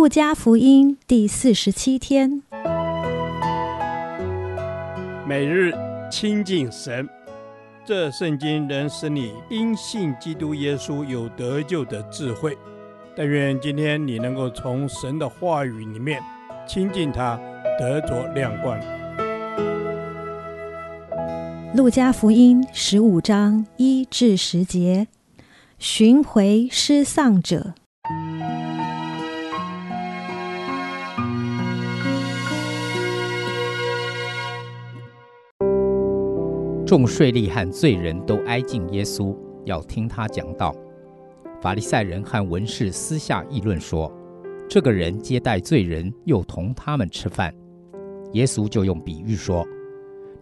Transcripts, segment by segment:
路加福音第四十七天，每日亲近神，这圣经能使你因信基督耶稣有得救的智慧。但愿今天你能够从神的话语里面亲近他，得着亮光。路加福音十五章一至十节，寻回失丧者。众税吏和罪人都挨近耶稣，要听他讲道。法利赛人和文士私下议论说：“这个人接待罪人，又同他们吃饭。”耶稣就用比喻说：“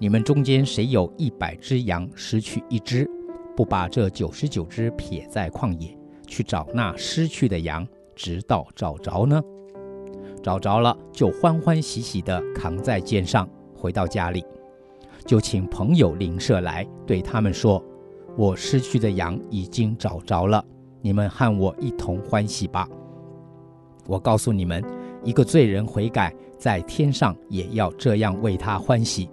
你们中间谁有一百只羊，失去一只，不把这九十九只撇在旷野，去找那失去的羊，直到找着呢？找着了，就欢欢喜喜地扛在肩上，回到家里。”就请朋友邻舍来，对他们说：“我失去的羊已经找着了，你们和我一同欢喜吧。”我告诉你们，一个罪人悔改，在天上也要这样为他欢喜，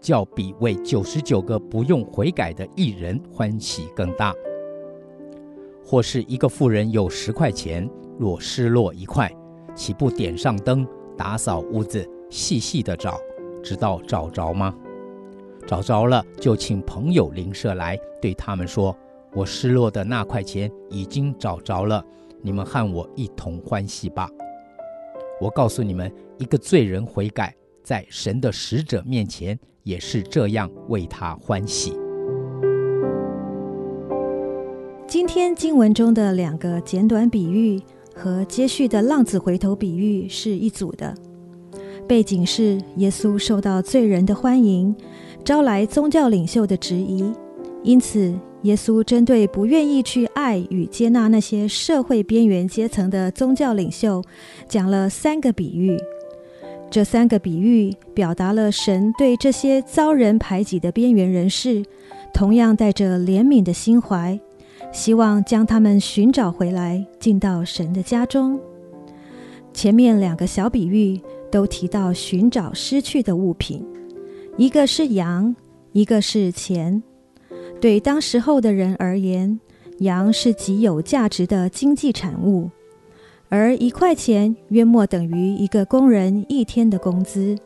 较比为九十九个不用悔改的义人欢喜更大。或是一个妇人有十块钱，若失落一块，岂不点上灯，打扫屋子，细细的找，直到找着吗？找着了，就请朋友邻舍来，对他们说：“我失落的那块钱已经找着了，你们和我一同欢喜吧。”我告诉你们，一个罪人悔改，在神的使者面前也是这样为他欢喜。今天经文中的两个简短比喻和接续的浪子回头比喻是一组的，背景是耶稣受到罪人的欢迎。招来宗教领袖的质疑，因此耶稣针对不愿意去爱与接纳那些社会边缘阶层的宗教领袖，讲了三个比喻。这三个比喻表达了神对这些遭人排挤的边缘人士，同样带着怜悯的心怀，希望将他们寻找回来，进到神的家中。前面两个小比喻都提到寻找失去的物品。一个是羊，一个是钱。对当时候的人而言，羊是极有价值的经济产物，而一块钱约莫等于一个工人一天的工资。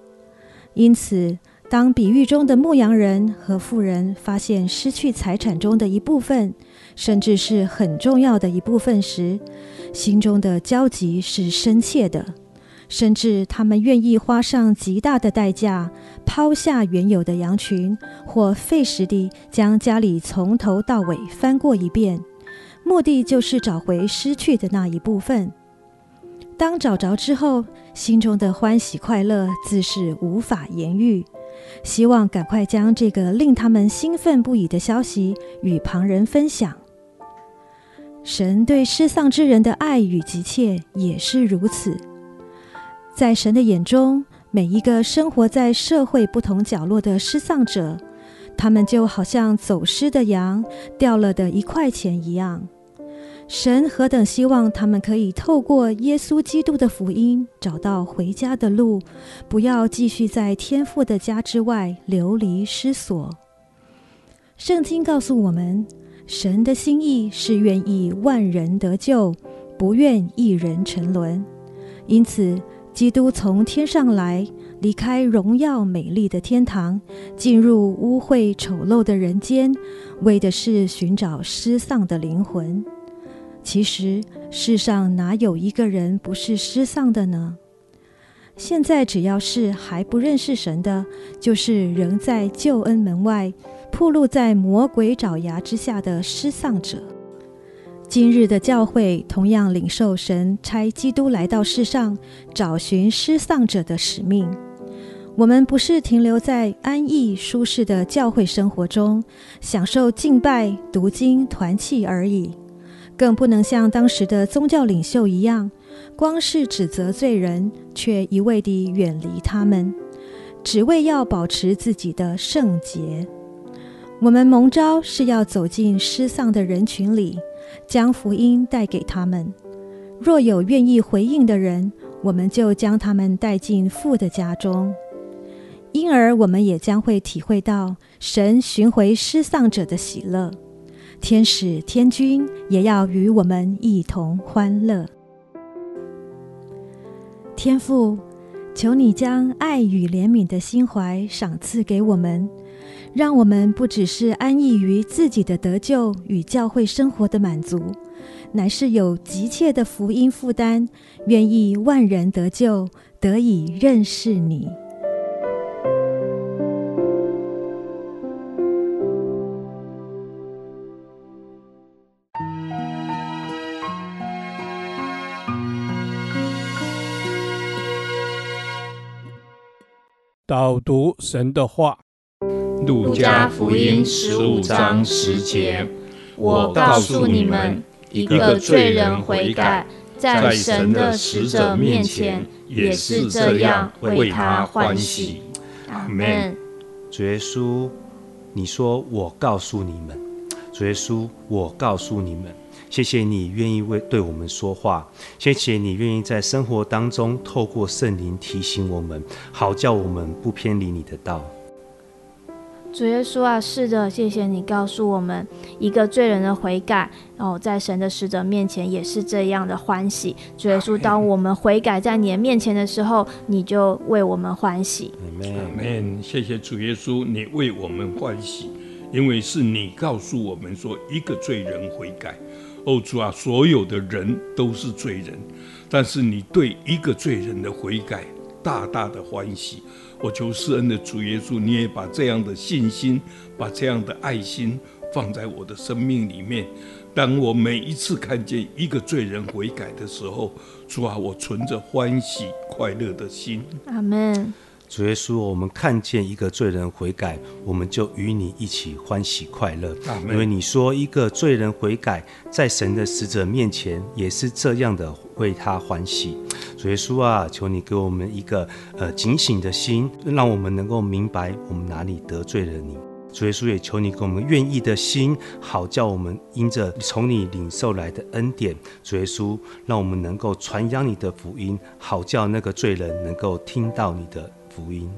因此，当比喻中的牧羊人和富人发现失去财产中的一部分，甚至是很重要的一部分时，心中的焦急是深切的。甚至他们愿意花上极大的代价，抛下原有的羊群，或费时地将家里从头到尾翻过一遍，目的就是找回失去的那一部分。当找着之后，心中的欢喜快乐自是无法言喻，希望赶快将这个令他们兴奋不已的消息与旁人分享。神对失丧之人的爱与急切也是如此。在神的眼中，每一个生活在社会不同角落的失丧者，他们就好像走失的羊，掉了的一块钱一样。神何等希望他们可以透过耶稣基督的福音，找到回家的路，不要继续在天父的家之外流离失所。圣经告诉我们，神的心意是愿意万人得救，不愿一人沉沦。因此，基督从天上来，离开荣耀美丽的天堂，进入污秽丑陋的人间，为的是寻找失丧的灵魂。其实世上哪有一个人不是失丧的呢？现在只要是还不认识神的，就是仍在救恩门外，暴露在魔鬼爪牙之下的失丧者。今日的教会同样领受神差基督来到世上，找寻失丧者的使命。我们不是停留在安逸舒适的教会生活中，享受敬拜、读经、团契而已，更不能像当时的宗教领袖一样，光是指责罪人，却一味地远离他们，只为要保持自己的圣洁。我们蒙召是要走进失丧的人群里。将福音带给他们，若有愿意回应的人，我们就将他们带进父的家中。因而，我们也将会体会到神寻回失丧者的喜乐，天使天君也要与我们一同欢乐。天父，求你将爱与怜悯的心怀赏赐给我们，让我们不只是安逸于自己的得救与教会生活的满足，乃是有急切的福音负担，愿意万人得救，得以认识你。导读神的话，《路加福音》十五章十节：我告诉你们，一个罪人悔改，在神的使者面前也是这样为他欢喜。阿门。主耶稣，你说我告诉你们，主耶稣，我告诉你们。谢谢你愿意为对我们说话，谢谢你愿意在生活当中透过圣灵提醒我们，好叫我们不偏离你的道。主耶稣啊，是的，谢谢你告诉我们，一个罪人的悔改，然后在神的使者面前也是这样的欢喜。主耶稣，当我们悔改在你的面前的时候，你就为我们欢喜。阿门。谢谢主耶稣，你为我们欢喜，因为是你告诉我们说，一个罪人悔改。哦，主啊，所有的人都是罪人，但是你对一个罪人的悔改大大的欢喜。我求施恩的主耶稣，你也把这样的信心，把这样的爱心放在我的生命里面。当我每一次看见一个罪人悔改的时候，主啊，我存着欢喜快乐的心。阿门。主耶稣，我们看见一个罪人悔改，我们就与你一起欢喜快乐。因为你说一个罪人悔改，在神的使者面前也是这样的为他欢喜。主耶稣啊，求你给我们一个呃警醒的心，让我们能够明白我们哪里得罪了你。主耶稣也求你给我们愿意的心，好叫我们因着从你领受来的恩典。主耶稣，让我们能够传扬你的福音，好叫那个罪人能够听到你的。福音，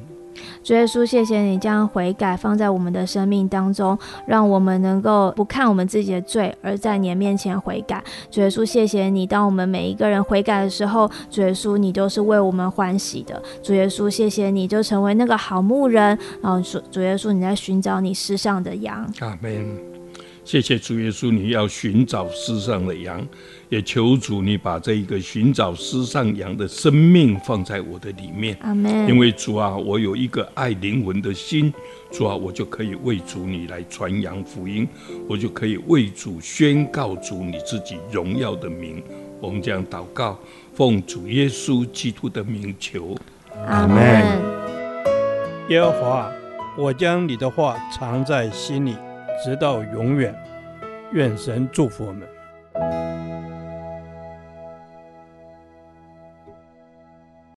主耶稣，谢谢你将悔改放在我们的生命当中，让我们能够不看我们自己的罪，而在你的面前悔改。主耶稣，谢谢你，当我们每一个人悔改的时候，主耶稣，你都是为我们欢喜的。主耶稣，谢谢你，就成为那个好牧人。然后主主耶稣，你在寻找你失丧的羊。阿门。谢谢主耶稣，你要寻找失上的羊，也求主你把这一个寻找失上羊的生命放在我的里面。阿门。因为主啊，我有一个爱灵魂的心，主啊，我就可以为主你来传扬福音，我就可以为主宣告主你自己荣耀的名。我们将祷告，奉主耶稣基督的名求。阿门。耶和华，我将你的话藏在心里。直到永远，愿神祝福我们。